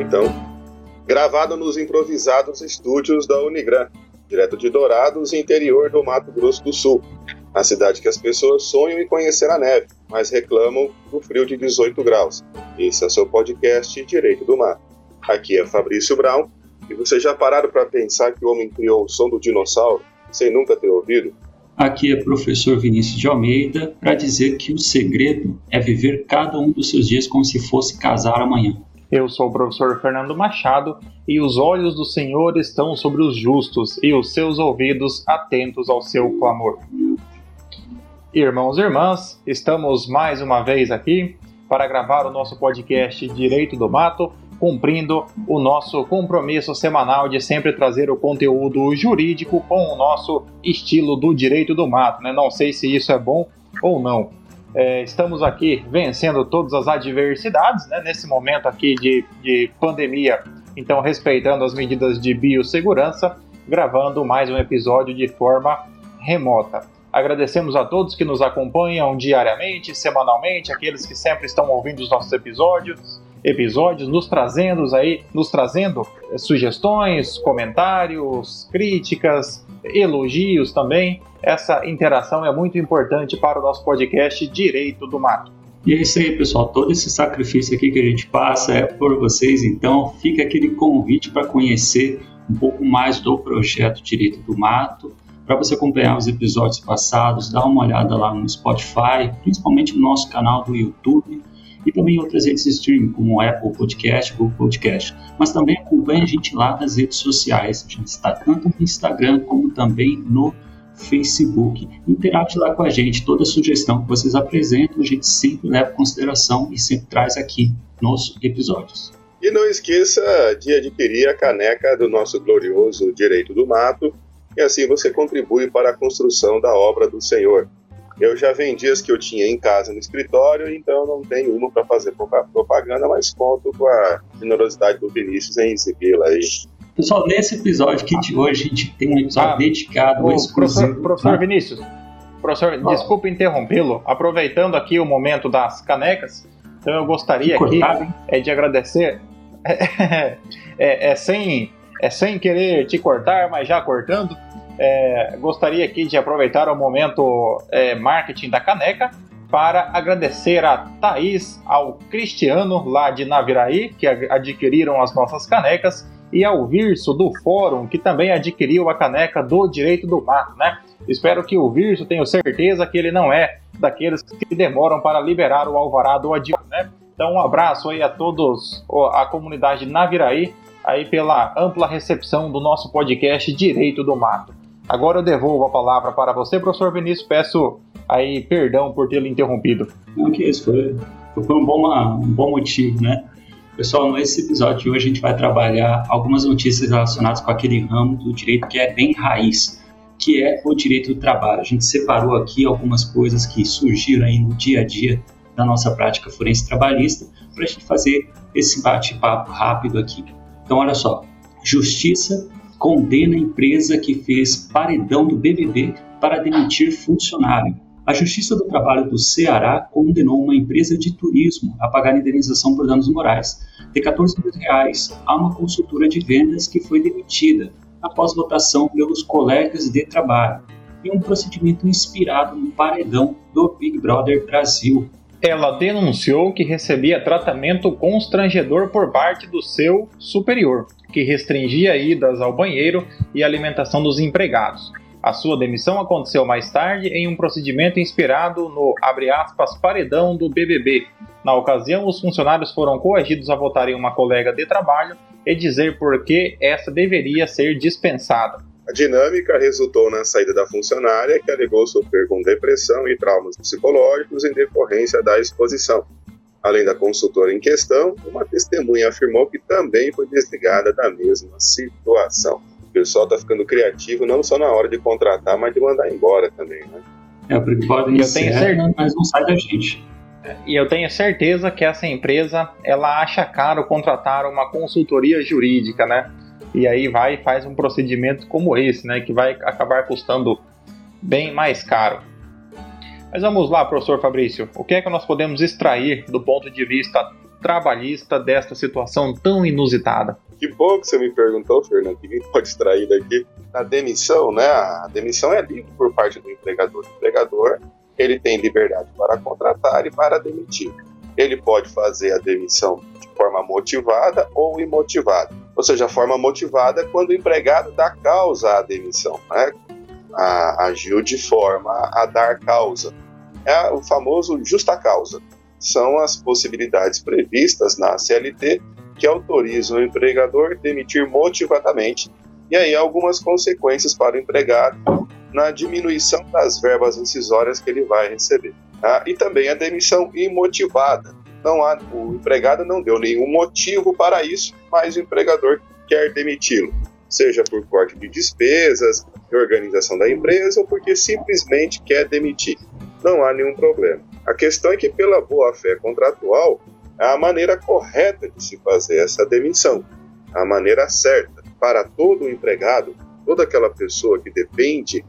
então. Gravado nos improvisados estúdios da Unigran, direto de Dourados, interior do Mato Grosso do Sul, a cidade que as pessoas sonham em conhecer a neve, mas reclamam do frio de 18 graus. Esse é o seu podcast Direito do Mato. Aqui é Fabrício Brown, e vocês já pararam para pensar que o homem criou o som do dinossauro sem nunca ter ouvido? Aqui é professor Vinícius de Almeida para dizer que o segredo é viver cada um dos seus dias como se fosse casar amanhã. Eu sou o professor Fernando Machado e os olhos do Senhor estão sobre os justos e os seus ouvidos atentos ao seu clamor. Irmãos e irmãs, estamos mais uma vez aqui para gravar o nosso podcast Direito do Mato cumprindo o nosso compromisso semanal de sempre trazer o conteúdo jurídico com o nosso estilo do direito do mato. Né? Não sei se isso é bom ou não. É, estamos aqui vencendo todas as adversidades né? nesse momento aqui de, de pandemia, então respeitando as medidas de biossegurança, gravando mais um episódio de forma remota. Agradecemos a todos que nos acompanham diariamente, semanalmente, aqueles que sempre estão ouvindo os nossos episódios episódios, nos trazendo aí, nos trazendo eh, sugestões, comentários, críticas, elogios também. Essa interação é muito importante para o nosso podcast Direito do Mato. E é isso aí, pessoal. Todo esse sacrifício aqui que a gente passa é por vocês, então fica aquele convite para conhecer um pouco mais do projeto Direito do Mato, para você acompanhar os episódios passados, dá uma olhada lá no Spotify, principalmente no nosso canal do YouTube e também outras redes de streaming, como Apple Podcast, Google Podcast. Mas também acompanhe a gente lá nas redes sociais. A gente está tanto no Instagram como também no Facebook. Interage lá com a gente. Toda sugestão que vocês apresentam, a gente sempre leva em consideração e sempre traz aqui nos episódios. E não esqueça de adquirir a caneca do nosso glorioso Direito do Mato, e assim você contribui para a construção da obra do Senhor. Eu já vendi as que eu tinha em casa no escritório, então não tenho uma para fazer propaganda, mas conto com a generosidade do Vinícius em exibir aí. Pessoal, nesse episódio aqui de hoje, a gente tem um episódio ah, dedicado ao exclusivo. Professor, professor ah. Vinícius, professor, oh. desculpe interrompê-lo. Aproveitando aqui o momento das canecas, então eu gostaria aqui é, de agradecer. é, é, sem, é sem querer te cortar, mas já cortando é, gostaria aqui de aproveitar o momento é, marketing da caneca para agradecer a Thaís, ao Cristiano lá de Naviraí, que adquiriram as nossas canecas, e ao Virso do Fórum, que também adquiriu a caneca do Direito do Mato, né? Espero que o Virso, tenho certeza que ele não é daqueles que demoram para liberar o alvará do né? Então um abraço aí a todos, a comunidade Naviraí, aí pela ampla recepção do nosso podcast Direito do Mato. Agora eu devolvo a palavra para você, professor Vinícius. Peço aí perdão por tê-lo interrompido. Não, que isso, foi, foi um, bom, um bom motivo, né? Pessoal, nesse episódio de hoje a gente vai trabalhar algumas notícias relacionadas com aquele ramo do direito que é bem raiz, que é o direito do trabalho. A gente separou aqui algumas coisas que surgiram aí no dia a dia da nossa prática forense trabalhista para a gente fazer esse bate-papo rápido aqui. Então, olha só: justiça condena a empresa que fez paredão do BBB para demitir funcionário. A Justiça do Trabalho do Ceará condenou uma empresa de turismo a pagar indenização por danos morais de 14 mil reais a uma consultora de vendas que foi demitida após votação pelos colegas de trabalho em um procedimento inspirado no paredão do Big Brother Brasil. Ela denunciou que recebia tratamento constrangedor por parte do seu superior que restringia idas ao banheiro e alimentação dos empregados. A sua demissão aconteceu mais tarde em um procedimento inspirado no aspas, paredão do BBB. Na ocasião, os funcionários foram coagidos a votar em uma colega de trabalho e dizer por que essa deveria ser dispensada. A dinâmica resultou na saída da funcionária, que alegou sofrer com depressão e traumas psicológicos em decorrência da exposição. Além da consultora em questão, uma testemunha afirmou que também foi desligada da mesma situação. O pessoal está ficando criativo não só na hora de contratar, mas de mandar embora também, né? É, porque podem eu tenho certeza, mas não sai da gente. E eu tenho certeza que essa empresa, ela acha caro contratar uma consultoria jurídica, né? E aí vai e faz um procedimento como esse, né? Que vai acabar custando bem mais caro. Mas vamos lá, professor Fabrício. O que é que nós podemos extrair do ponto de vista trabalhista desta situação tão inusitada? Que bom que você me perguntou, Fernando. Ninguém pode extrair daqui. A demissão, né? A demissão é livre por parte do empregador. O empregador ele tem liberdade para contratar e para demitir. Ele pode fazer a demissão de forma motivada ou imotivada. Ou seja, a forma motivada é quando o empregado dá causa à demissão, né? A, agiu de forma a dar causa. É o famoso justa causa. São as possibilidades previstas na CLT que autorizam o empregador demitir motivadamente e aí algumas consequências para o empregado na diminuição das verbas incisórias que ele vai receber. Tá? E também a demissão imotivada. Não há, o empregado não deu nenhum motivo para isso, mas o empregador quer demiti-lo, seja por corte de despesas, de organização da empresa ou porque simplesmente quer demitir. Não há nenhum problema. A questão é que, pela boa-fé contratual, é a maneira correta de se fazer essa demissão, a maneira certa para todo empregado, toda aquela pessoa que depende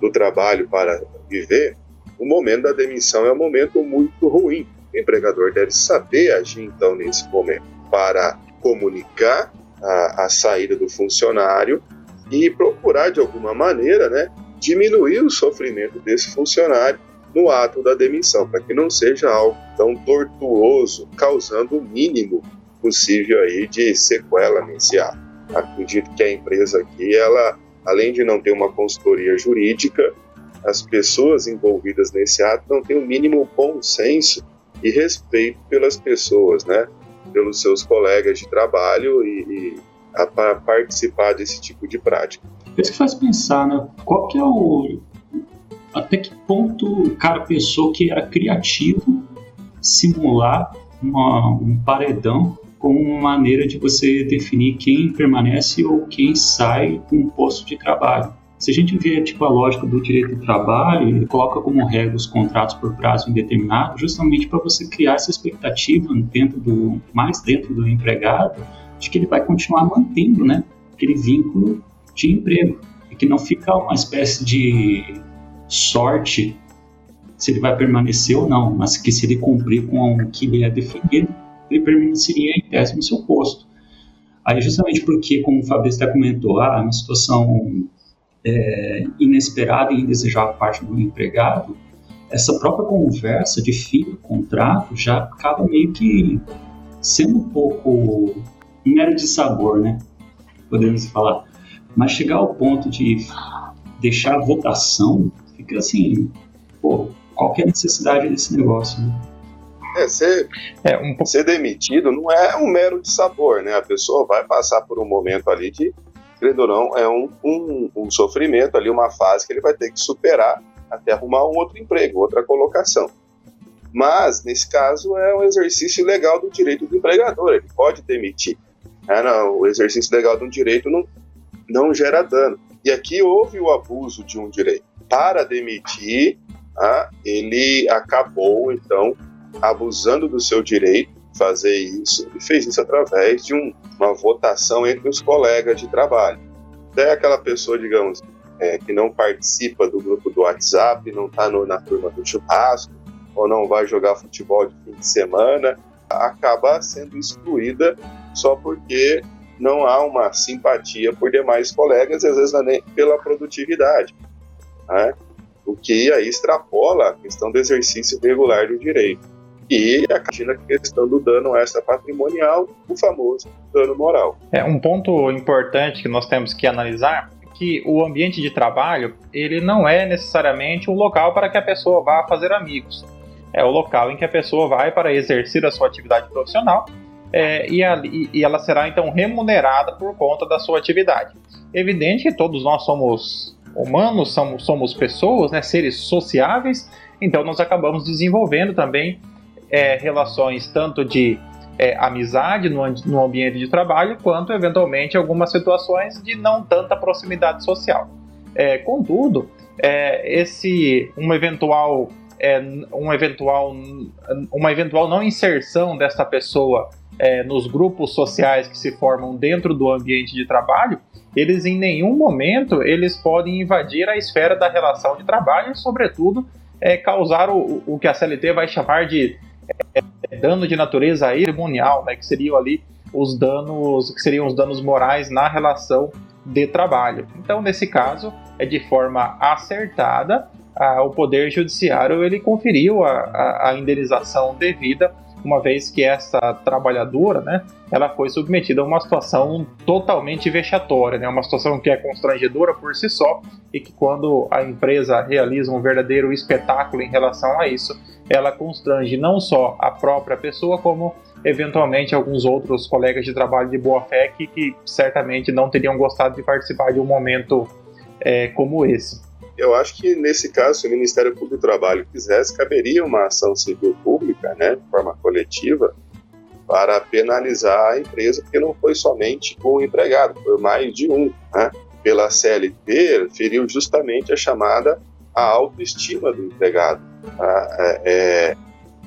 do trabalho para viver, o momento da demissão é um momento muito ruim. O empregador deve saber agir então nesse momento para comunicar a, a saída do funcionário e procurar de alguma maneira, né, diminuir o sofrimento desse funcionário no ato da demissão, para que não seja algo tão tortuoso, causando o mínimo possível aí de sequela nesse ato. Acredito que a empresa aqui, ela, além de não ter uma consultoria jurídica, as pessoas envolvidas nesse ato não têm o mínimo bom senso e respeito pelas pessoas, né? Pelos seus colegas de trabalho e, e para participar desse tipo de prática. Isso que faz pensar, né? Qual que é o até que ponto o cara pensou que era criativo simular uma, um paredão como uma maneira de você definir quem permanece ou quem sai de um posto de trabalho. Se a gente vê tipo, a lógica do direito do trabalho, ele coloca como regra os contratos por prazo indeterminado, justamente para você criar essa expectativa dentro do, mais dentro do empregado, de que ele vai continuar mantendo né, aquele vínculo de emprego. E que não fica uma espécie de sorte se ele vai permanecer ou não, mas que se ele cumprir com o que lhe é definido, ele permaneceria em tese no seu posto. Aí, justamente porque, como o Fabrício até comentou, ah, uma situação é, inesperada e indesejável parte do empregado, essa própria conversa de fim do contrato já acaba meio que sendo um pouco mero de sabor, né? Podemos falar. Mas chegar ao ponto de deixar a votação fica assim, pô, qual é a necessidade desse negócio, né? É, ser, é, um... ser demitido não é um mero de sabor, né? A pessoa vai passar por um momento ali de, credo ou não, é um, um, um sofrimento ali, uma fase que ele vai ter que superar até arrumar um outro emprego, outra colocação. Mas, nesse caso, é um exercício legal do direito do empregador, ele pode demitir. É, não, o exercício legal de um direito não, não gera dano. E aqui houve o abuso de um direito para demitir, ah, ele acabou então abusando do seu direito fazer isso e fez isso através de um, uma votação entre os colegas de trabalho. Até aquela pessoa, digamos, é, que não participa do grupo do WhatsApp, não está na turma do churrasco, ou não vai jogar futebol de fim de semana, acaba sendo excluída só porque não há uma simpatia por demais colegas, às vezes nem pela produtividade né? o que aí extrapola a questão do exercício regular do direito. E a questão do dano extra patrimonial, o famoso dano moral. É um ponto importante que nós temos que analisar é que o ambiente de trabalho ele não é necessariamente um local para que a pessoa vá fazer amigos. É o local em que a pessoa vai para exercer a sua atividade profissional é, e, a, e, ela será então remunerada por conta da sua atividade. Evidente que todos nós somos humanos, somos, somos pessoas, né, seres sociáveis, então nós acabamos desenvolvendo também é, relações tanto de é, amizade no, no ambiente de trabalho, quanto eventualmente algumas situações de não tanta proximidade social. É, contudo, é, esse um eventual é, um eventual uma eventual não inserção desta pessoa é, nos grupos sociais que se formam dentro do ambiente de trabalho eles em nenhum momento eles podem invadir a esfera da relação de trabalho e, sobretudo, é, causar o, o que a CLT vai chamar de é, é, dano de natureza patrimonial, né, que seriam ali os danos, que seriam os danos morais na relação de trabalho. Então, nesse caso, é de forma acertada, a, o Poder Judiciário ele conferiu a, a, a indenização devida uma vez que essa trabalhadora, né, ela foi submetida a uma situação totalmente vexatória, né, uma situação que é constrangedora por si só e que quando a empresa realiza um verdadeiro espetáculo em relação a isso, ela constrange não só a própria pessoa, como eventualmente alguns outros colegas de trabalho de boa fé que, que certamente não teriam gostado de participar de um momento é, como esse. Eu acho que nesse caso, se o Ministério Público do Trabalho quisesse, caberia uma ação civil pública, né, de forma coletiva, para penalizar a empresa, porque não foi somente um empregado, foi mais de um. Né? Pela CLT, feriu justamente a chamada a autoestima do empregado, tá? é, é,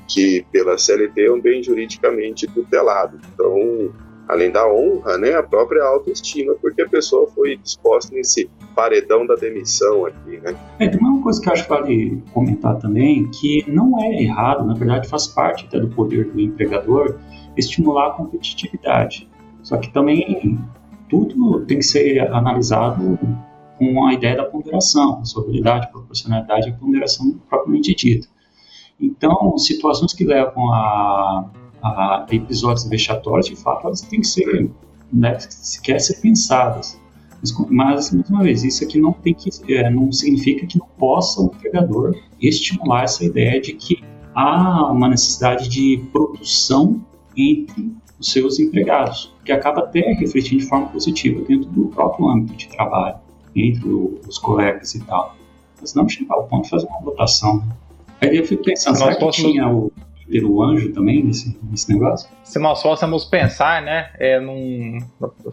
que pela CLT é um bem juridicamente tutelado. Então, além da honra, né, a própria autoestima, porque a pessoa foi disposta nesse paredão da demissão aqui, né? É, tem uma coisa que eu acho que vale comentar também, que não é errado, na verdade faz parte até do poder do empregador estimular a competitividade. Só que também tudo tem que ser analisado com a ideia da ponderação, a proporcionalidade e ponderação propriamente dita. Então, situações que levam a a, episódios vexatórios, de fato, elas têm que ser, né, sequer ser pensadas. Mas, mas, mais uma vez, isso aqui não tem que, é, não significa que não possa o empregador estimular essa ideia de que há uma necessidade de produção entre os seus empregados, que acaba até refletindo de forma positiva dentro do próprio âmbito de trabalho, entre os colegas e tal. Mas não chegar ao ponto de fazer uma votação. Aí eu fico pensando, será que tinha o, ter o anjo também nesse, nesse negócio? Se nós fôssemos pensar, né, é, num,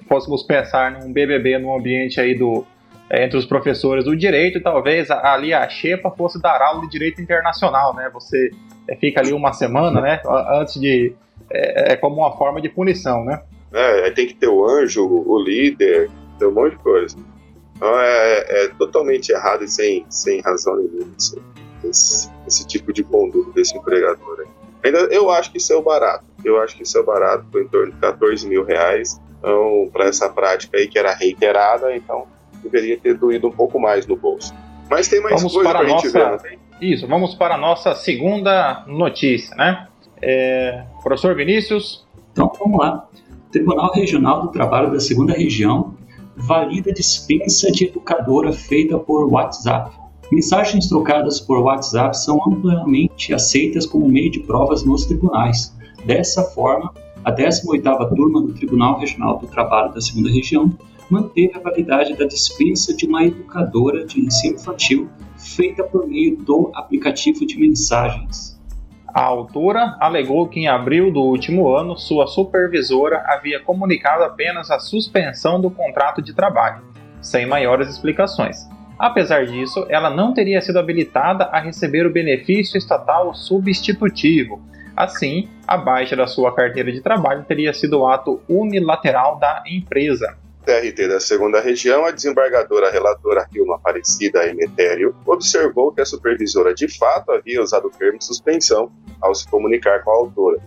fôssemos pensar num BBB, num ambiente aí do, é, entre os professores do direito, talvez ali a Xepa fosse dar aula de direito internacional, né? Você é, fica ali uma semana, né? Antes de. É, é, como uma forma de punição, né? É, tem que ter o anjo, o líder, tem um monte de coisa. Então é, é totalmente errado e sem, sem razão nenhuma esse, esse, esse tipo de conduta desse empregador. Né? Ainda, eu acho que isso é o barato. Eu acho que isso é o barato, foi em torno de 14 mil reais. Então, para essa prática aí que era reiterada, então deveria ter doído um pouco mais no bolso. Mas tem mais vamos coisa para a gente nossa... ver? Isso, vamos para a nossa segunda notícia, né? É... Professor Vinícius? Então, vamos lá. Tribunal Regional do Trabalho da Segunda Região valida dispensa de educadora feita por WhatsApp. Mensagens trocadas por WhatsApp são amplamente aceitas como meio de provas nos tribunais. Dessa forma, a 18ª turma do Tribunal Regional do Trabalho da Segunda Região manteve a validade da dispensa de uma educadora de ensino infantil feita por meio do aplicativo de mensagens. A autora alegou que em abril do último ano sua supervisora havia comunicado apenas a suspensão do contrato de trabalho, sem maiores explicações. Apesar disso, ela não teria sido habilitada a receber o benefício estatal substitutivo. Assim, a baixa da sua carteira de trabalho teria sido ato unilateral da empresa. TRT da segunda região, a desembargadora relatora Rilma Aparecida Emetério observou que a supervisora de fato havia usado o termo suspensão ao se comunicar com a autora.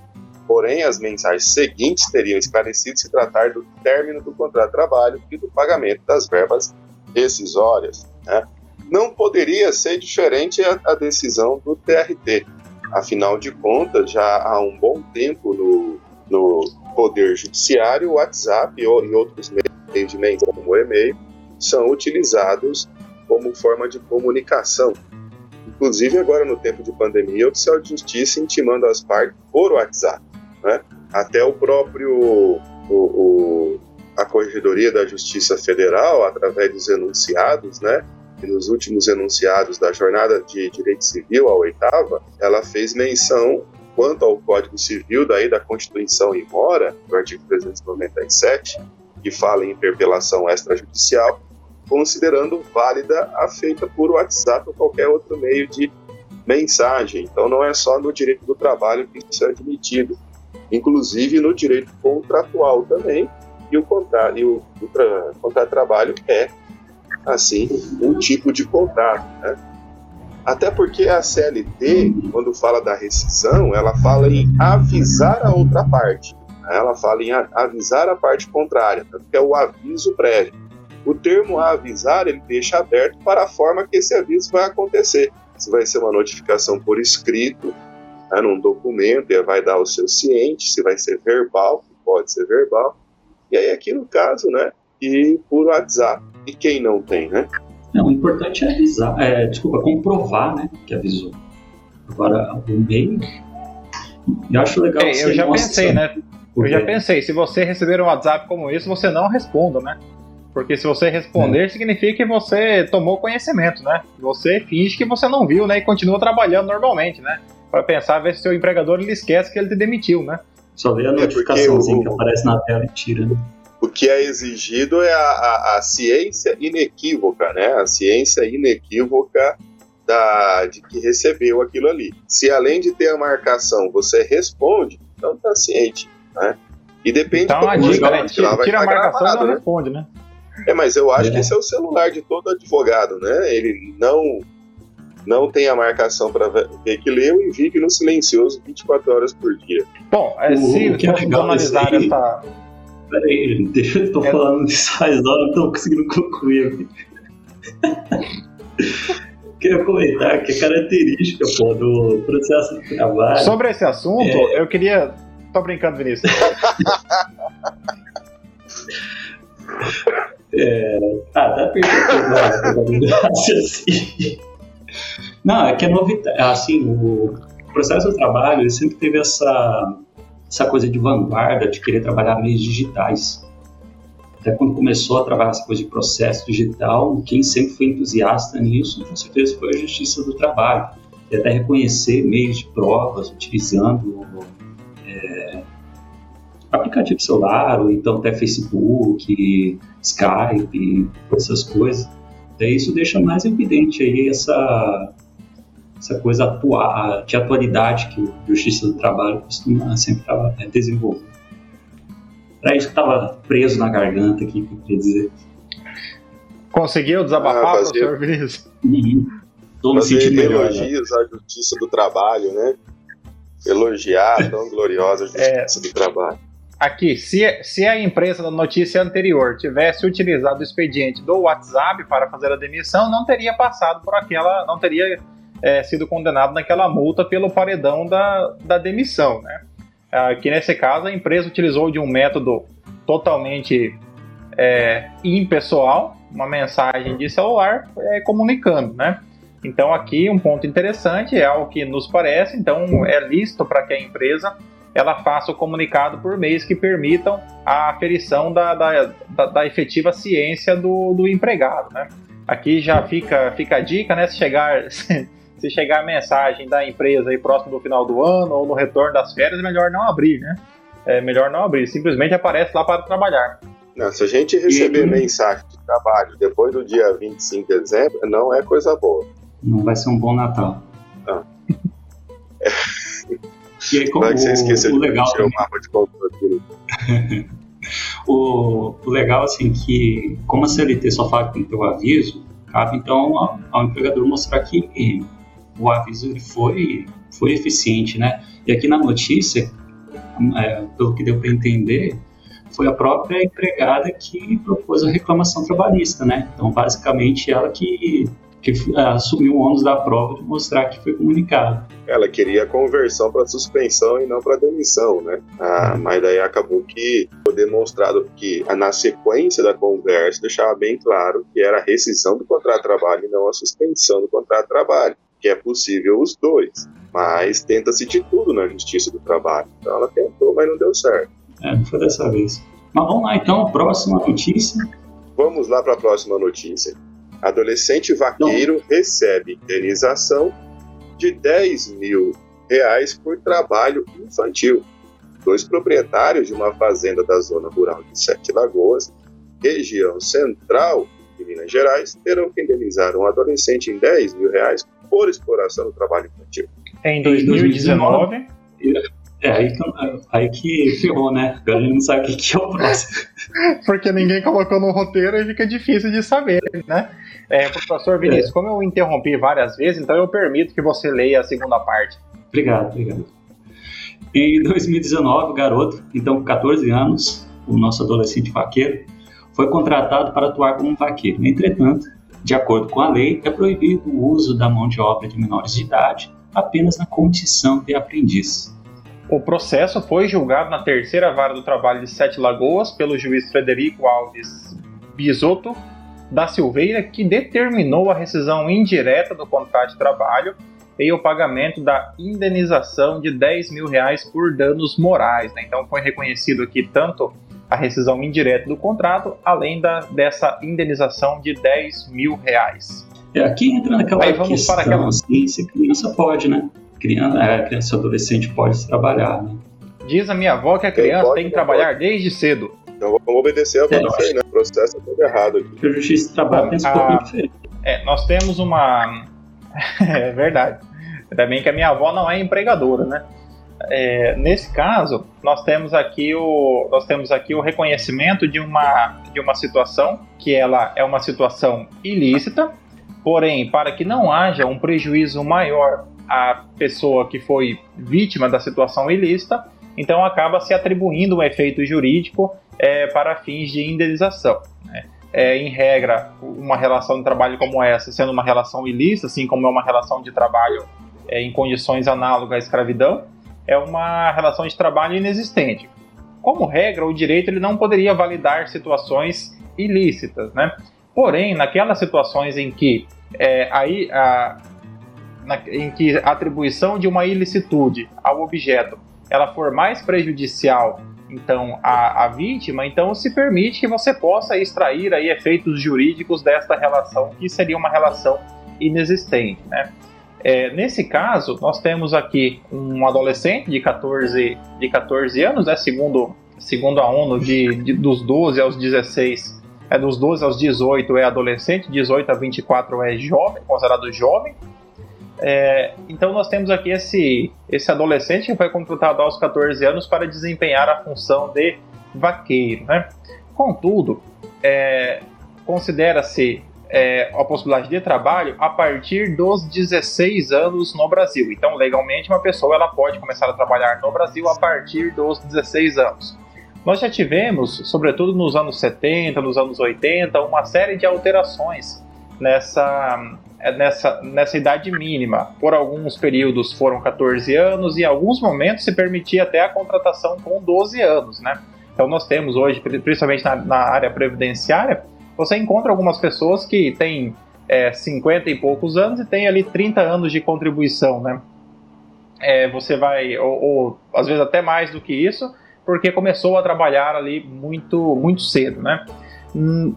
Porém, as mensagens seguintes teriam esclarecido se tratar do término do contrato de trabalho e do pagamento das verbas decisórias. Né? Não poderia ser diferente a, a, decisão do TRT. Afinal de contas, já há um bom tempo no, no Poder Judiciário, o WhatsApp e, outros meios de mensagem, como o e-mail, são utilizados como forma de comunicação. Inclusive, agora no tempo de pandemia, o oficial de justiça intimando as partes por WhatsApp. Né? Até o próprio o, o, a Corregedoria da Justiça Federal, através dos enunciados, né, e nos últimos enunciados da Jornada de Direito Civil, a oitava, ela fez menção quanto ao Código Civil daí da Constituição em mora, do artigo 397, que fala em interpelação extrajudicial, considerando válida a feita por WhatsApp ou qualquer outro meio de mensagem. Então não é só no direito do trabalho que isso é admitido, inclusive no direito contratual também, e o contrato, e o, o contrato de trabalho é, assim, um tipo de contrato. Né? Até porque a CLT, quando fala da rescisão, ela fala em avisar a outra parte. Ela fala em avisar a parte contrária, que é o aviso prévio. O termo avisar, ele deixa aberto para a forma que esse aviso vai acontecer. Se vai ser uma notificação por escrito, né, num documento, e vai dar o seu ciente, se vai ser verbal, pode ser verbal. E aí aqui no caso, né, e por WhatsApp. E quem não tem, né? Não, o importante é avisar, é, desculpa, comprovar, né, que avisou. Agora, o e-mail, eu acho legal é, Eu já pensei, né? Eu já pensei, se você receber um WhatsApp como isso, você não responda, né? Porque se você responder, é. significa que você tomou conhecimento, né? Você finge que você não viu, né? E continua trabalhando normalmente, né? Para pensar, ver se seu empregador ele esquece que ele te demitiu, né? Só vê a é notificaçãozinha o... que aparece na tela e tira, né? O que é exigido é a, a, a, ciência inequívoca, né? A ciência inequívoca da, de que recebeu aquilo ali. Se além de ter a marcação você responde, então está ciente, né? E depende então, do a dica, né? Tira, tira a marcação gravado, e não né? responde, né? É, mas eu acho é. que esse é o celular de todo advogado, né? Ele não não tem a marcação para ver que leu e vive no silencioso 24 horas por dia. Bom, é, se uh, formos analisar essa Peraí, deixa eu tô é. falando disso faz hora, não tô conseguindo concluir aqui. Queria comentar que a característica pô, do processo de trabalho. Sobre esse assunto, é... eu queria. Tô brincando, Vinícius. é... Ah, tá perdendo assim. Não, é que é novidade. Assim, o processo de trabalho ele sempre teve essa essa coisa de vanguarda, de querer trabalhar meios digitais. Até quando começou a trabalhar essa coisa de processo digital, quem sempre foi entusiasta nisso, com certeza foi a Justiça do Trabalho. E até reconhecer meios de provas utilizando é, aplicativo celular, ou então até Facebook, Skype, essas coisas. Daí isso deixa mais evidente aí essa essa coisa atual, de atualidade que o Justiça do Trabalho costuma sempre é, desenvolver. Era isso que estava preso na garganta aqui, que eu queria dizer. Conseguiu desabafar, ah, professor Vinícius? Estou me sentindo melhor. elogios à Justiça do Trabalho, né? Elogiar a tão gloriosa é. Justiça é... do Trabalho. Aqui, se, se a empresa da notícia anterior tivesse utilizado o expediente do WhatsApp para fazer a demissão, não teria passado por aquela, não teria é, sido condenado naquela multa pelo paredão da, da demissão. Né? Aqui nesse caso, a empresa utilizou de um método totalmente é, impessoal, uma mensagem de celular é, comunicando. Né? Então, aqui um ponto interessante é algo que nos parece, então é lícito para que a empresa ela faça o comunicado por mês que permitam a aferição da, da, da, da efetiva ciência do, do empregado. Né? Aqui já fica, fica a dica, né? Se chegar, chegar a mensagem da empresa aí próximo do final do ano ou no retorno das férias, é melhor não abrir, né? É melhor não abrir, simplesmente aparece lá para trabalhar. Não, se a gente receber e... mensagem de trabalho depois do dia 25 de dezembro, não é coisa boa. Não vai ser um bom Natal. Não. E aí, como Vai que você esqueceu o, o legal o mapa de aqui. o, o legal, assim, que como a CLT só fala que tem teu aviso, cabe então ao, ao empregador mostrar que o aviso ele foi, foi eficiente, né? E aqui na notícia, é, pelo que deu para entender, foi a própria empregada que propôs a reclamação trabalhista, né? Então, basicamente, ela que, que é, assumiu o ônus da prova de mostrar que foi comunicado. Ela queria conversão para suspensão e não para demissão, né? Ah, uhum. mas daí acabou que foi demonstrado que na sequência da conversa deixava bem claro que era a rescisão do contrato de trabalho e não a suspensão do contrato de trabalho que é possível os dois, mas tenta-se de tudo na justiça do trabalho. Então ela tentou, mas não deu certo. É, não foi dessa vez. Mas vamos lá então, próxima notícia. Vamos lá para a próxima notícia. Adolescente vaqueiro não. recebe indenização de 10 mil reais por trabalho infantil. Dois proprietários de uma fazenda da zona rural de Sete Lagoas, região central de Minas Gerais, terão que indenizar um adolescente em 10 mil reais por exploração do trabalho infantil. Em 2019. É, aí que, aí que ferrou, né? A gente não sabe o que é o próximo. Porque ninguém colocou no roteiro e fica difícil de saber, né? É, professor Vinícius, é. como eu interrompi várias vezes, então eu permito que você leia a segunda parte. Obrigado, obrigado. Em 2019, o garoto, então com 14 anos, o nosso adolescente vaqueiro, foi contratado para atuar como vaqueiro. Entretanto, de acordo com a lei, é proibido o uso da mão de obra de menores de idade apenas na condição de aprendiz. O processo foi julgado na terceira vara do trabalho de Sete Lagoas pelo juiz Frederico Alves Bisotto da Silveira, que determinou a rescisão indireta do contrato de trabalho e o pagamento da indenização de 10 mil reais por danos morais. Né? Então foi reconhecido aqui tanto a rescisão indireta do contrato, além da, dessa indenização de 10 mil reais. É, aqui entra naquela Aí vamos questão, para aquela... assim, se criança pode, né? Criança, é, criança e adolescente pode trabalhar, né? Diz a minha avó que a criança tem que trabalhar pode. desde cedo. Então vamos obedecer a é, você, né? O processo é todo errado aqui. Porque o justiça de trabalho tem um pouquinho diferente. É, nós temos uma... é verdade. Ainda bem que a minha avó não é empregadora, né? É, nesse caso, nós temos aqui o nós temos aqui o reconhecimento de uma de uma situação que ela é uma situação ilícita, porém para que não haja um prejuízo maior à pessoa que foi vítima da situação ilícita, então acaba se atribuindo um efeito jurídico é, para fins de indenização. Né? É, em regra, uma relação de trabalho como essa, sendo uma relação ilícita, assim como é uma relação de trabalho é, em condições análogas à escravidão, é uma relação de trabalho inexistente. Como regra, o direito ele não poderia validar situações ilícitas, né? Porém, naquelas situações em que é, aí, a, na, em que a atribuição de uma ilicitude ao objeto ela for mais prejudicial então a, a vítima, então se permite que você possa extrair aí efeitos jurídicos desta relação que seria uma relação inexistente, né? É, nesse caso, nós temos aqui um adolescente de 14, de 14 anos, né, segundo, segundo a ONU, de, de, dos 12 aos 16, é, dos 12 aos 18 é adolescente, 18 a 24 é jovem, considerado jovem. É, então nós temos aqui esse, esse adolescente que foi contratado aos 14 anos para desempenhar a função de vaqueiro. Né? Contudo, é, considera-se é, a possibilidade de trabalho a partir dos 16 anos no Brasil. Então, legalmente, uma pessoa ela pode começar a trabalhar no Brasil a partir dos 16 anos. Nós já tivemos, sobretudo nos anos 70, nos anos 80, uma série de alterações nessa, nessa, nessa idade mínima. Por alguns períodos foram 14 anos e em alguns momentos se permitia até a contratação com 12 anos, né? Então nós temos hoje, principalmente na, na área previdenciária, você encontra algumas pessoas que têm é, 50 e poucos anos e têm ali 30 anos de contribuição, né? É, você vai, ou, ou, às vezes até mais do que isso, porque começou a trabalhar ali muito, muito cedo, né?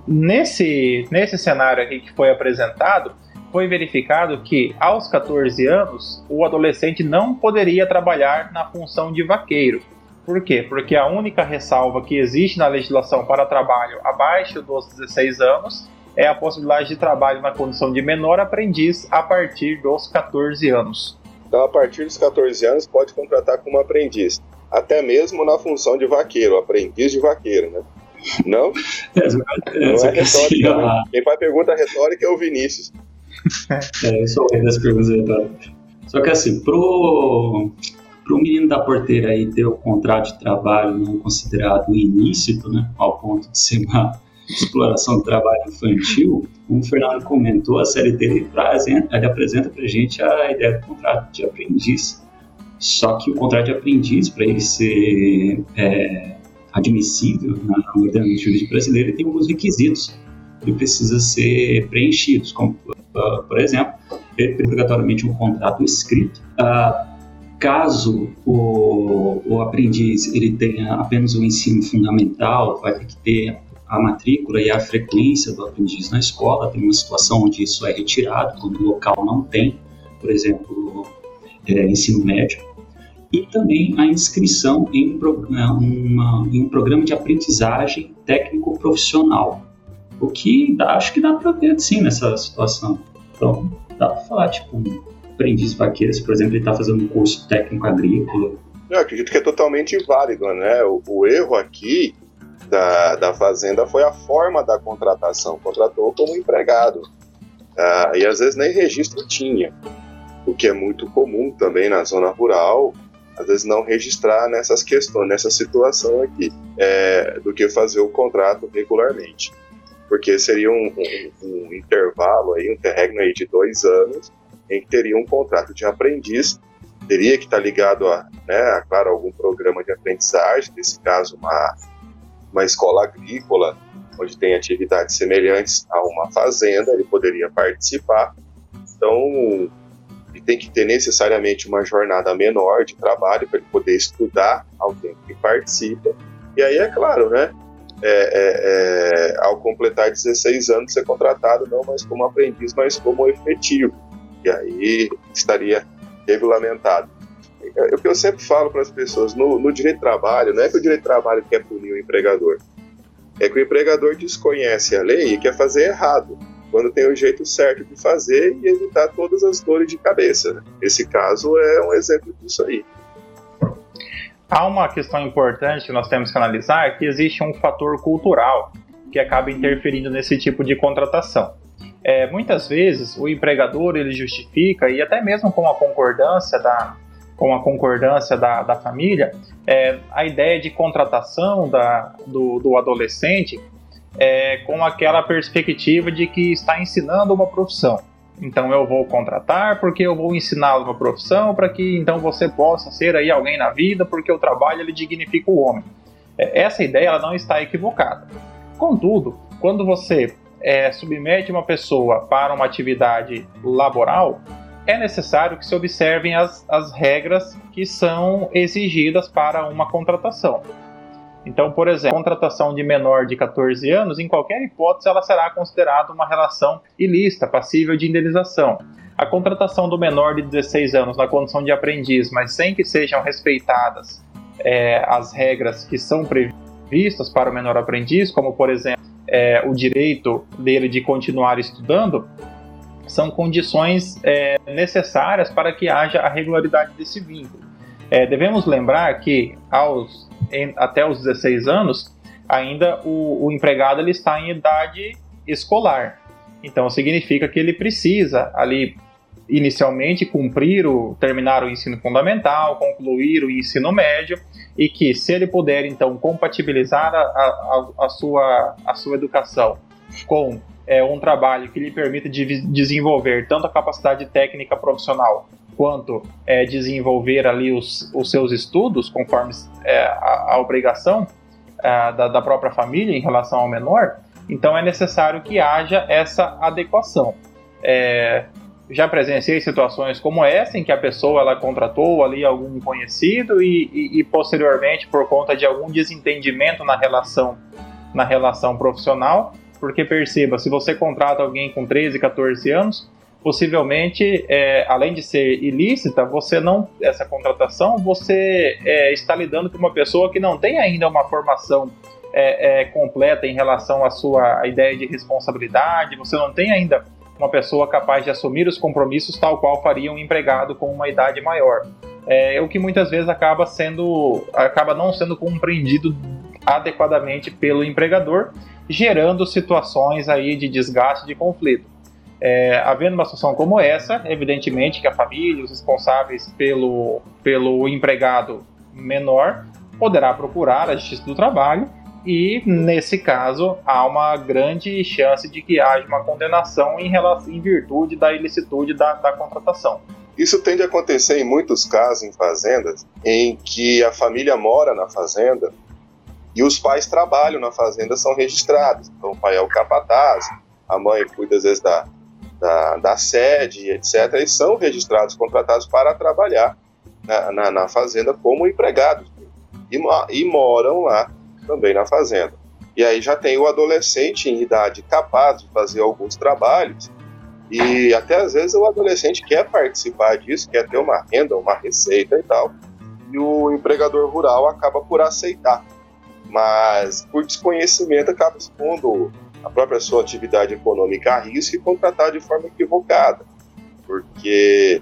Nesse, nesse cenário aqui que foi apresentado, foi verificado que aos 14 anos o adolescente não poderia trabalhar na função de vaqueiro. Por quê? Porque a única ressalva que existe na legislação para trabalho abaixo dos 16 anos é a possibilidade de trabalho na condição de menor aprendiz a partir dos 14 anos. Então, a partir dos 14 anos, pode contratar como aprendiz, até mesmo na função de vaqueiro, aprendiz de vaqueiro, né? Não? É, Não é retórica. Né? Quem faz pergunta retórica é o Vinícius. É, eu sou o rei das perguntas retóricas. Só que assim, pro, para o menino da porteira aí ter o contrato de trabalho não considerado ilícito, né, ao ponto de ser uma exploração do trabalho infantil, como o Fernando comentou, a série dele ele apresenta para a gente a ideia do contrato de aprendiz. Só que o contrato de aprendiz, para ele ser é, admissível na ordenamento jurídico brasileiro, tem alguns requisitos que precisam ser preenchidos, como, uh, por exemplo, obrigatoriamente um contrato escrito, uh, Caso o, o aprendiz ele tenha apenas o ensino fundamental, vai ter que ter a matrícula e a frequência do aprendiz na escola. Tem uma situação onde isso é retirado, quando o local não tem, por exemplo, é, ensino médio. E também a inscrição em, uma, em um programa de aprendizagem técnico-profissional. O que dá, acho que dá para ver sim nessa situação. Então, dá para falar, tipo, aprendiz vaqueiro, por exemplo, ele está fazendo um curso técnico agrícola. Eu acredito que é totalmente válido, né? O, o, erro aqui da, da Fazenda foi a forma da contratação. Contratou como empregado. Uh, e às vezes nem registro tinha, o que é muito comum também na zona rural, às vezes não registrar nessas questões, nessa situação aqui, é, do que fazer o contrato regularmente. Porque seria um, um, um intervalo aí, um interregno aí de dois anos, em que teria um contrato de aprendiz, teria que estar ligado a, né, a claro, algum programa de aprendizagem, nesse caso uma, uma escola agrícola, onde tem atividades semelhantes a uma fazenda, ele poderia participar. Então, ele tem que ter necessariamente uma jornada menor de trabalho para ele poder estudar ao tempo que participa. E aí, é claro, né? É, é, é, ao completar 16 anos, ser contratado não mais como aprendiz, mas como efetivo. E aí estaria regulamentado. É, é o que eu sempre falo para as pessoas, no, no direito de trabalho, não é que o direito de trabalho quer punir o empregador, é que o empregador desconhece a lei e quer fazer errado, quando tem o jeito certo de fazer e evitar todas as dores de cabeça. Né? Esse caso é um exemplo disso aí. Há uma questão importante que nós temos que analisar, que existe um fator cultural que acaba interferindo nesse tipo de contratação. É, muitas vezes o empregador ele justifica e até mesmo com a concordância da, com a concordância da, da família, é, a ideia de contratação da, do, do adolescente é, com aquela perspectiva de que está ensinando uma profissão. Então eu vou contratar porque eu vou ensiná-lo uma profissão para que então você possa ser aí alguém na vida, porque o trabalho ele dignifica o homem. É, essa ideia ela não está equivocada. Contudo, quando você é, submete uma pessoa para uma atividade laboral, é necessário que se observem as, as regras que são exigidas para uma contratação. Então, por exemplo, a contratação de menor de 14 anos, em qualquer hipótese, ela será considerada uma relação ilícita, passível de indenização. A contratação do menor de 16 anos na condição de aprendiz, mas sem que sejam respeitadas é, as regras que são previstas para o menor aprendiz, como, por exemplo, é, o direito dele de continuar estudando, são condições é, necessárias para que haja a regularidade desse vínculo. É, devemos lembrar que aos, em, até os 16 anos, ainda o, o, empregado ele está em idade escolar. Então significa que ele precisa ali inicialmente cumprir o terminar o ensino fundamental, concluir o ensino médio e que se ele puder então compatibilizar a, a, a sua, a sua educação com é, um trabalho que lhe permita de desenvolver tanto a capacidade técnica profissional quanto é, desenvolver ali os, os seus estudos conforme é, a, a, obrigação é, da, da própria família em relação ao menor, então é necessário que haja essa adequação. É, já presenciei situações como essa em que a pessoa ela contratou ali algum conhecido e, e, e, posteriormente por conta de algum desentendimento na relação na relação profissional porque perceba, se você contrata alguém com 13, 14 anos, possivelmente, é, além de ser ilícita, você não essa contratação, você é, está lidando com uma pessoa que não tem ainda uma formação é, é completa em relação à sua ideia de responsabilidade, você não tem ainda uma pessoa capaz de assumir os compromissos tal qual faria um empregado com uma idade maior. É o que muitas vezes acaba sendo, acaba não sendo compreendido adequadamente pelo empregador gerando situações aí de desgaste, de conflito. É, havendo uma situação como essa, evidentemente que a família, os responsáveis pelo, pelo empregado menor, poderá procurar a Justiça do Trabalho e, nesse caso, há uma grande chance de que haja uma condenação em, relação, em virtude da ilicitude da, da contratação. Isso tende a acontecer em muitos casos em fazendas em que a família mora na fazenda e os pais trabalham na fazenda, são registrados. Então, o pai é o capataz, a mãe cuida às vezes da, da, da sede, etc. E são registrados, contratados para trabalhar na, na, na fazenda como empregados. E, e moram lá também na fazenda. E aí já tem o adolescente em idade capaz de fazer alguns trabalhos. E até às vezes o adolescente quer participar disso, quer ter uma renda, uma receita e tal. E o empregador rural acaba por aceitar mas por desconhecimento acaba expondo a própria sua atividade econômica a risco e contratar de forma equivocada, porque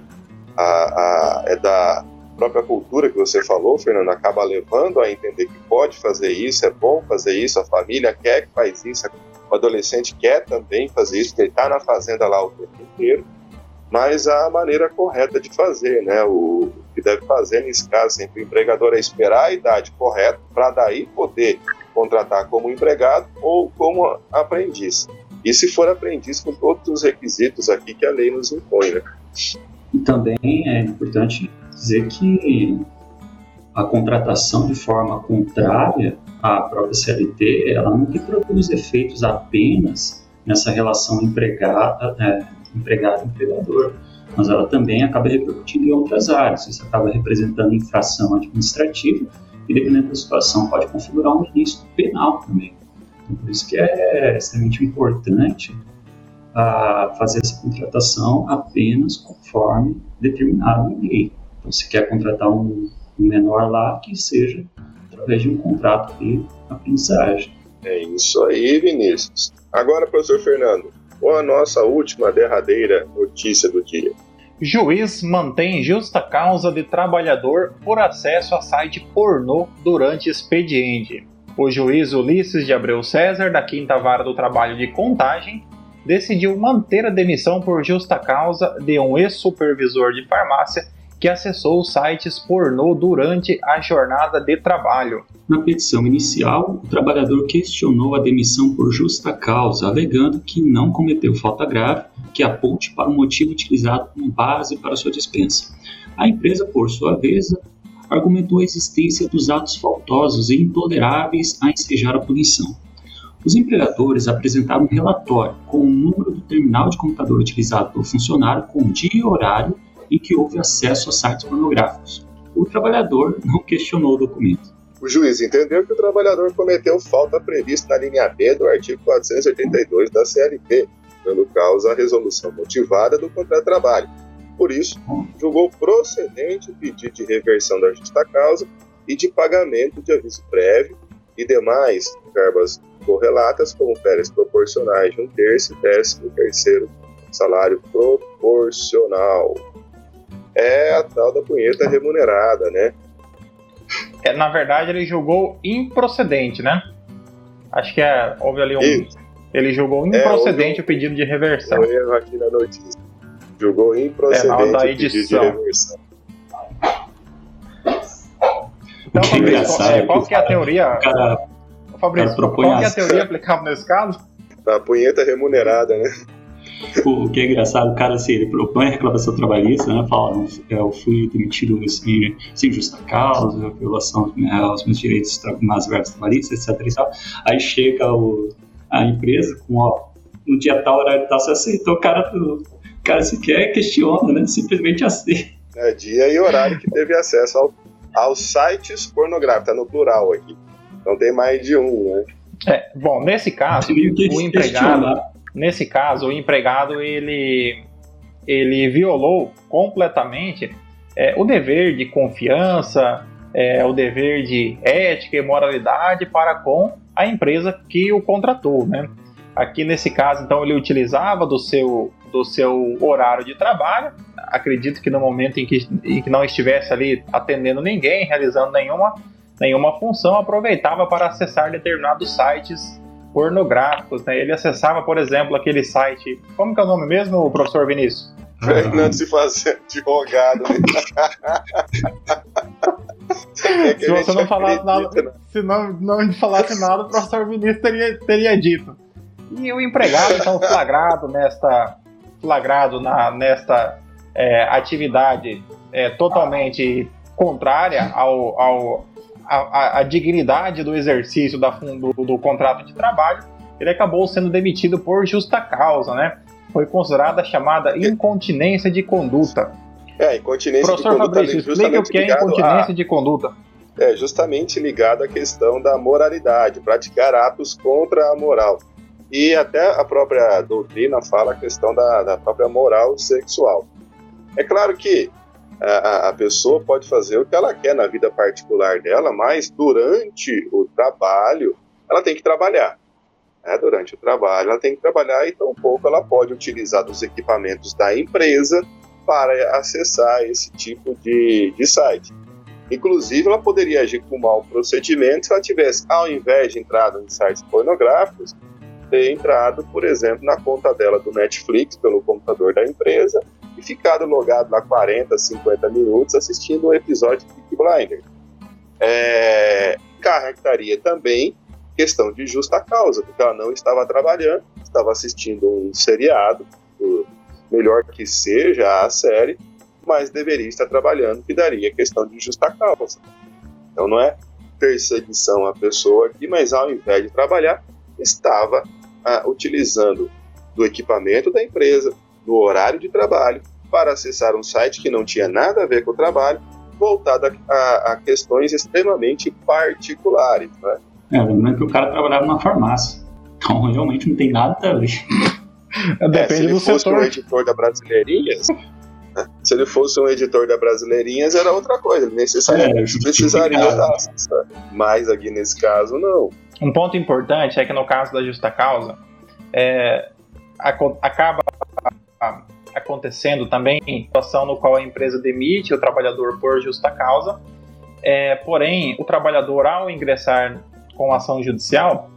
a, a, é da própria cultura que você falou, Fernando, acaba levando a entender que pode fazer isso, é bom fazer isso, a família quer que faz isso, O adolescente quer também fazer isso, porque ele está na fazenda lá o tempo inteiro, mas a maneira correta de fazer, né? O que deve fazer nesse caso sempre o empregador é esperar a idade correta para daí poder contratar como empregado ou como aprendiz. E se for aprendiz com todos os requisitos aqui que a lei nos impõe, né? E também é importante dizer que a contratação de forma contrária à própria CLT, ela não reproduz efeitos apenas nessa relação empregada, é, empregado-empregador, mas ela também acaba repercutindo em outras áreas. Isso acaba representando infração administrativa e, dependendo da situação, pode configurar um ilícito penal também. Então, por isso que é extremamente importante a fazer essa contratação apenas conforme determinado em lei. Se quer contratar um, um menor lá, que seja através de um contrato de aprendizagem. É isso aí, Vinícius. Agora, professor Fernando, qual a nossa última derradeira notícia do dia? Juiz mantém justa causa de trabalhador por acesso a site pornô durante expediente. O juiz Ulisses de Abreu César, da Quinta Vara do Trabalho de Contagem, decidiu manter a demissão por justa causa de um ex-supervisor de farmácia que acessou sites pornô durante a jornada de trabalho. Na petição inicial, o trabalhador questionou a demissão por justa causa, alegando que não cometeu falta grave que aponte para o motivo utilizado como base para sua dispensa. A empresa, por sua vez, argumentou a existência dos atos faltosos e intoleráveis a ensejar a punição. Os empregadores apresentaram um relatório com o número do terminal de computador utilizado pelo funcionário com dia e horário em que houve acesso a sites pornográficos. O trabalhador não questionou o documento. O juiz entendeu que o trabalhador cometeu falta prevista na linha B do artigo 482 da CLT, dando causa à resolução motivada do contrato de trabalho. Por isso, julgou procedente o pedido de reversão da justa causa e de pagamento de aviso prévio e demais verbas correlatas, como férias proporcionais de um terço e décimo terceiro salário proporcional é a tal da punheta remunerada, né? É, na verdade, ele julgou improcedente, né? Acho que é, houve ali um. Isso. Ele julgou é, improcedente é, o pedido de reversão. Um erro aqui na notícia. Julgou improcedente é, o pedido de reversão. Então, Fabrício, qual, é, qual que é a teoria? Cara, Fabrício, qual que é a teoria aplicável nesse caso? A punheta remunerada, né? O que é engraçado, o cara assim, ele propõe a reclamação trabalhista, né? Fala, eu fui demitido sem, sem justa causa, violação né, aos meus direitos nas verbas trabalhistas, etc. E tal. Aí chega o, a empresa com, ó, no dia tal, horário tal, você aceitou, o cara, o cara sequer questiona, né? Simplesmente aceita. É dia e horário que teve acesso ao, aos sites pornográficos, tá no plural aqui. Então tem mais de um, né? É, bom, nesse caso, o empregado, Nesse caso, o empregado ele, ele violou completamente é, o dever de confiança, é, o dever de ética e moralidade para com a empresa que o contratou, né? Aqui nesse caso, então, ele utilizava do seu, do seu horário de trabalho, acredito que no momento em que, em que não estivesse ali atendendo ninguém, realizando nenhuma, nenhuma função, aproveitava para acessar determinados sites pornográficos, né? Ele acessava, por exemplo, aquele site. Como que é o nome mesmo, professor Vinícius? Fernando se fazendo advogado. é se você não falasse nada, né? se não, não falasse nada, o professor Vinícius teria, teria dito. E o empregado, então, flagrado nesta, flagrado na, nesta é, atividade é, totalmente contrária ao, ao, a, a, dignidade do exercício da, do, do contrato de trabalho, ele acabou sendo demitido por justa causa, né? Foi considerada a chamada incontinência de conduta. É, incontinência Professor de conduta. Fabrício, explica o que é incontinência a, de conduta. É justamente ligado à questão da moralidade, praticar atos contra a moral. E até a própria doutrina fala a questão da, da própria moral sexual. É claro que a, a, pessoa pode fazer o que ela quer na vida particular dela, mas durante o trabalho ela tem que trabalhar. Né? Durante o trabalho ela tem que trabalhar e tampouco ela pode utilizar dos equipamentos da empresa para acessar esse tipo de, de site. Inclusive, ela poderia agir com mau procedimento se ela tivesse, ao invés de entrar em sites pornográficos, ter entrado, por exemplo, na conta dela do Netflix pelo computador da empresa e ficado logado lá 40, 50 minutos assistindo um episódio de Big Blinder. É, também questão de justa causa, porque ela não estava trabalhando, estava assistindo um seriado, melhor que seja a série, mas deveria estar trabalhando, que daria questão de justa causa. Então não é perseguição à pessoa aqui, mas ao invés de trabalhar, estava ah, utilizando do equipamento da empresa, do horário de trabalho, para acessar um site que não tinha nada a ver com o trabalho, voltado a, a, a questões extremamente particulares. Né? É, lembrando que o cara trabalhava numa farmácia. Então realmente não tem nada a ver. É, Depende se ele do fosse setor. um editor da Brasileirinhas, né? se ele fosse um editor da Brasileirinhas, era outra coisa. Ele necessariamente é, precisaria da Mas aqui nesse caso, não. Um ponto importante é que no caso da justa causa, é, acaba acontecendo também situação no qual a empresa demite o trabalhador por justa causa, é, porém, o trabalhador, ao ingressar com ação judicial,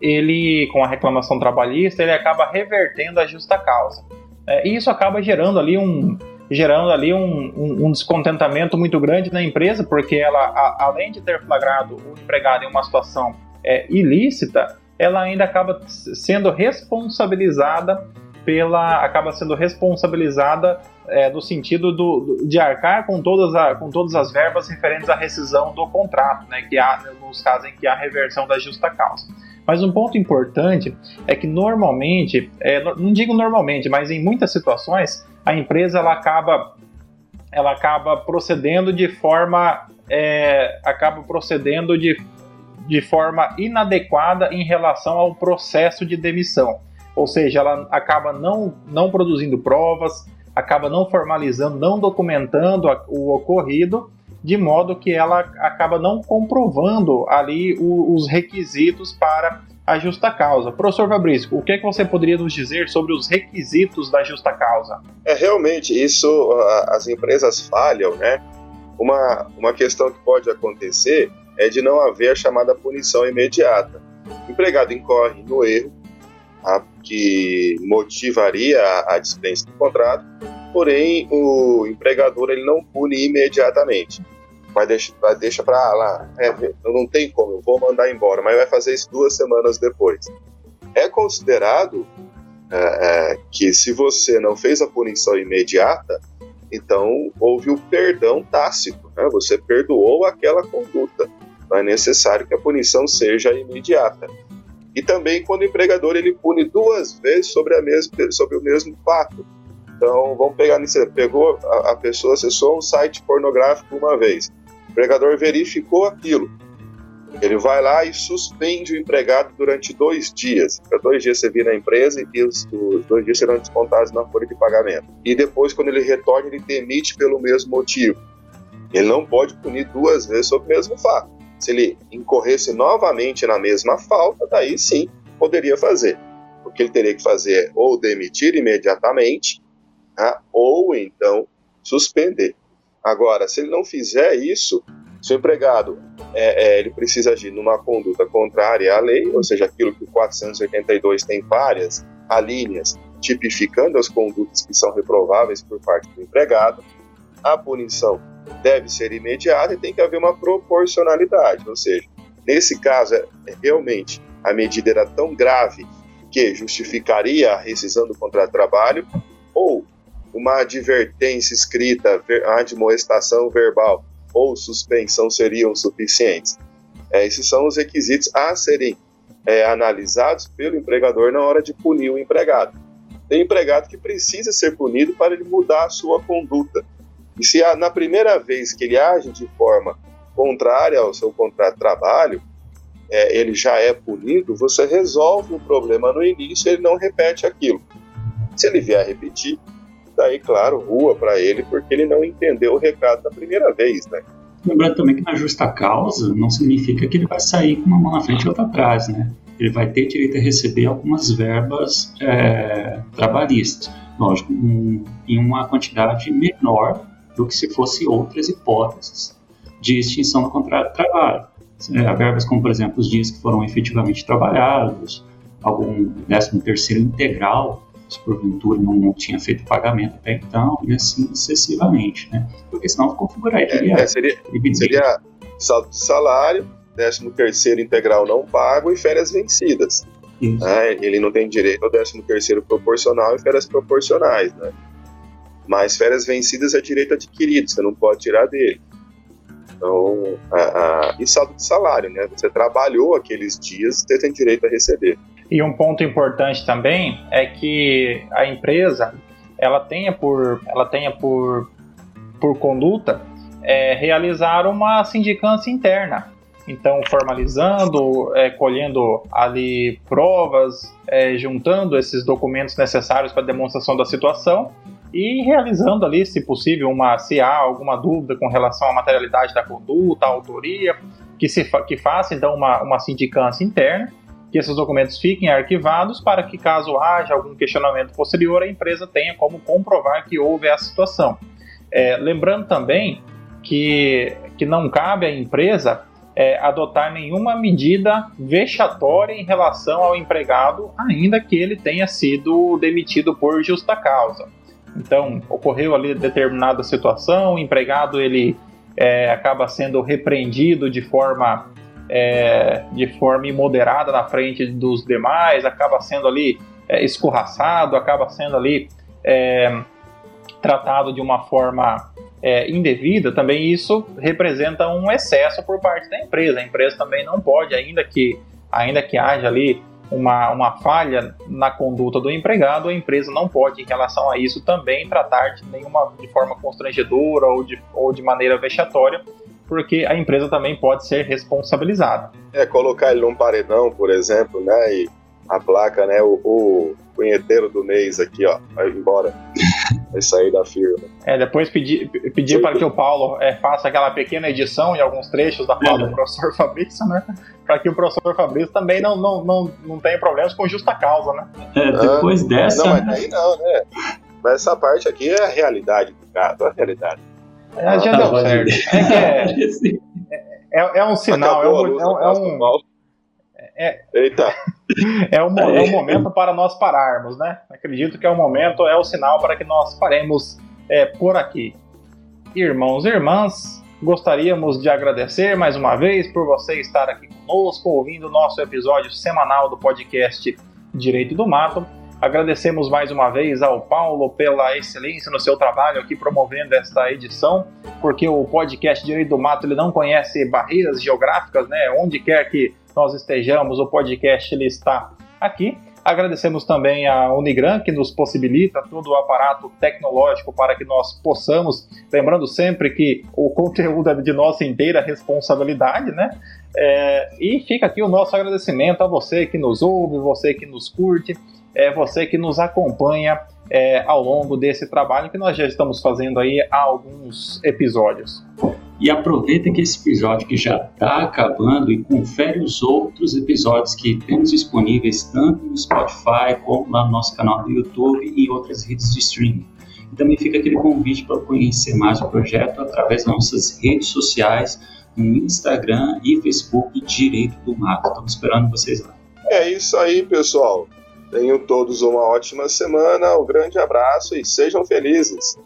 ele, com a reclamação trabalhista, ele acaba revertendo a justa causa. É, e isso acaba gerando ali um, gerando ali um, um, um, descontentamento muito grande na empresa, porque ela, a, além de ter flagrado o empregado em uma situação é, ilícita, ela ainda acaba sendo responsabilizada pela acaba sendo responsabilizada é, no sentido do, de arcar com todas, a, com todas as verbas referentes à rescisão do contrato, né, que há nos casos em que há reversão da justa causa. Mas um ponto importante é que normalmente, é, não digo normalmente, mas em muitas situações, a empresa ela acaba, ela acaba procedendo de forma é, acaba procedendo de, de forma inadequada em relação ao processo de demissão. Ou seja, ela acaba não, não produzindo provas, acaba não formalizando, não documentando o ocorrido, de modo que ela acaba não comprovando ali os requisitos para a justa causa. Professor Fabrício, o que, é que você poderia nos dizer sobre os requisitos da justa causa? É realmente isso, as empresas falham, né? Uma, uma questão que pode acontecer é de não haver a chamada punição imediata. O empregado incorre no erro, a, que motivaria a, dispensa do contrato, porém o empregador ele não pune imediatamente. Vai deixar, vai deixar para lá, é, não tem como, eu vou mandar embora, mas vai fazer isso duas semanas depois. É considerado é, é, que se você não fez a punição imediata, então houve o perdão tácito, né? você perdoou aquela conduta. Não é necessário que a punição seja imediata. E também quando o empregador ele pune duas vezes sobre, a mesma, sobre o mesmo fato. Então, vamos pegar nisso. Pegou a, a pessoa, acessou um site pornográfico uma vez. O empregador verificou aquilo. Ele vai lá e suspende o empregado durante dois dias. Para dois dias você vir na empresa e os, os, dois dias serão descontados na folha de pagamento. E depois, quando ele retorna, ele demite pelo mesmo motivo. Ele não pode punir duas vezes sobre o mesmo fato. Se ele incorresse novamente na mesma falta, daí sim poderia fazer. O que ele teria que fazer é ou demitir imediatamente, tá? ou então suspender. Agora, se ele não fizer isso, se o empregado é, é, ele precisa agir numa conduta contrária à lei, ou seja, aquilo que o 482 tem várias alíneas tipificando as condutas que são reprováveis por parte do empregado, a punição deve ser imediata e tem que haver uma proporcionalidade, ou seja, nesse caso, é, é, realmente a medida era tão grave que justificaria a rescisão do contrato de trabalho ou uma advertência escrita, a admoestação verbal ou suspensão seriam suficientes. É, esses são os requisitos a serem é, analisados pelo empregador na hora de punir o empregado. Tem empregado que precisa ser punido para ele mudar a sua conduta. E se na primeira vez que ele age de forma contrária ao seu contrato de trabalho, é, ele já é punido, você resolve o problema no início ele não repete aquilo. Se ele vier a repetir, daí, claro, rua para ele, porque ele não entendeu o recado da primeira vez, né? Lembrando também que na justa causa não significa que ele vai sair com uma mão na frente e outra atrás, né? Ele vai ter direito a receber algumas verbas é, trabalhistas, lógico, um, em uma quantidade menor do que se fosse outras hipóteses de extinção do contrato de trabalho. É, verbas como, por exemplo, os dias que foram efetivamente trabalhados, algum 13 terceiro integral, se porventura não, não tinha feito pagamento até então, e assim sucessivamente, né? Porque senão configuraria. É, é, seria, seria salário, 13 terceiro integral não pago e férias vencidas. Né? Ele não tem direito ao 13 terceiro proporcional e férias proporcionais, né? Mas férias vencidas é direito adquirido, você não pode tirar dele. Então, a, a, e saldo de salário, né? Você trabalhou aqueles dias, você tem direito a receber. E um ponto importante também é que a empresa ela tenha por, ela tenha por, por conduta é, realizar uma sindicância interna. Então, formalizando, é, colhendo ali provas, é, juntando esses documentos necessários para demonstração da situação e realizando ali, se possível, uma se há alguma dúvida com relação à materialidade da conduta, à autoria, que se fa que faça então uma, uma sindicância interna que esses documentos fiquem arquivados para que, caso haja algum questionamento posterior, a empresa tenha como comprovar que houve essa situação. É, lembrando também que, que não cabe à empresa é, adotar nenhuma medida vexatória em relação ao empregado, ainda que ele tenha sido demitido por justa causa. Então, ocorreu ali determinada situação, o empregado ele é, acaba sendo repreendido de forma é, de forma imoderada na frente dos demais, acaba sendo ali é, escorraçado, acaba sendo ali é, tratado de uma forma é, indevida, também isso representa um excesso por parte da empresa. A empresa também não pode, ainda que, ainda que haja ali uma, uma falha na conduta do empregado, a empresa não pode, em relação a isso, também tratar de nenhuma de forma constrangedora ou de, ou de maneira vexatória, porque a empresa também pode ser responsabilizada. É, colocar ele num paredão, por exemplo, né, e a placa, né, o, o punheteiro do mês aqui, ó, vai embora, vai sair da firma. É, depois pedir, pedir para que o Paulo é, faça aquela pequena edição em alguns trechos da fala do professor Fabrício, né, para que o professor Fabrício também não, não, não, não tenha problemas com justa causa, né. É, depois ah, dessa... Não, mas daí não, né, mas essa parte aqui é a realidade do caso, a realidade. É, já deu certo. É, é, é, é, um sinal, é um, é, um, é, Eita. É um, é um momento para nós pararmos, né? Acredito que é o momento, é o sinal para que nós paremos é, por aqui. Irmãos e irmãs, gostaríamos de agradecer mais uma vez por você estar aqui conosco, ouvindo o nosso episódio semanal do podcast Direito do Mato. Agradecemos mais uma vez ao Paulo pela excelência no seu trabalho aqui promovendo esta edição, porque o podcast Direito do Mato ele não conhece barreiras geográficas, né? Onde quer que nós estejamos, o podcast ele está aqui. Agradecemos também a Unigran, que nos possibilita todo o aparato tecnológico para que nós possamos, lembrando sempre que o conteúdo é de nossa inteira responsabilidade, né? É, e fica aqui o nosso agradecimento a você que nos ouve, você que nos curte é você que nos acompanha é, ao longo desse trabalho que nós já estamos fazendo aí há alguns episódios. E aproveita que esse episódio que já está acabando e confere os outros episódios que temos disponíveis tanto no Spotify como lá no nosso canal do YouTube e outras redes de streaming. E também fica aquele convite para conhecer mais o projeto através das nossas redes sociais, no Instagram e Facebook Direito do Mato. Estamos esperando vocês lá. É isso aí, pessoal. Tenham todos uma ótima semana, um grande abraço e sejam felizes.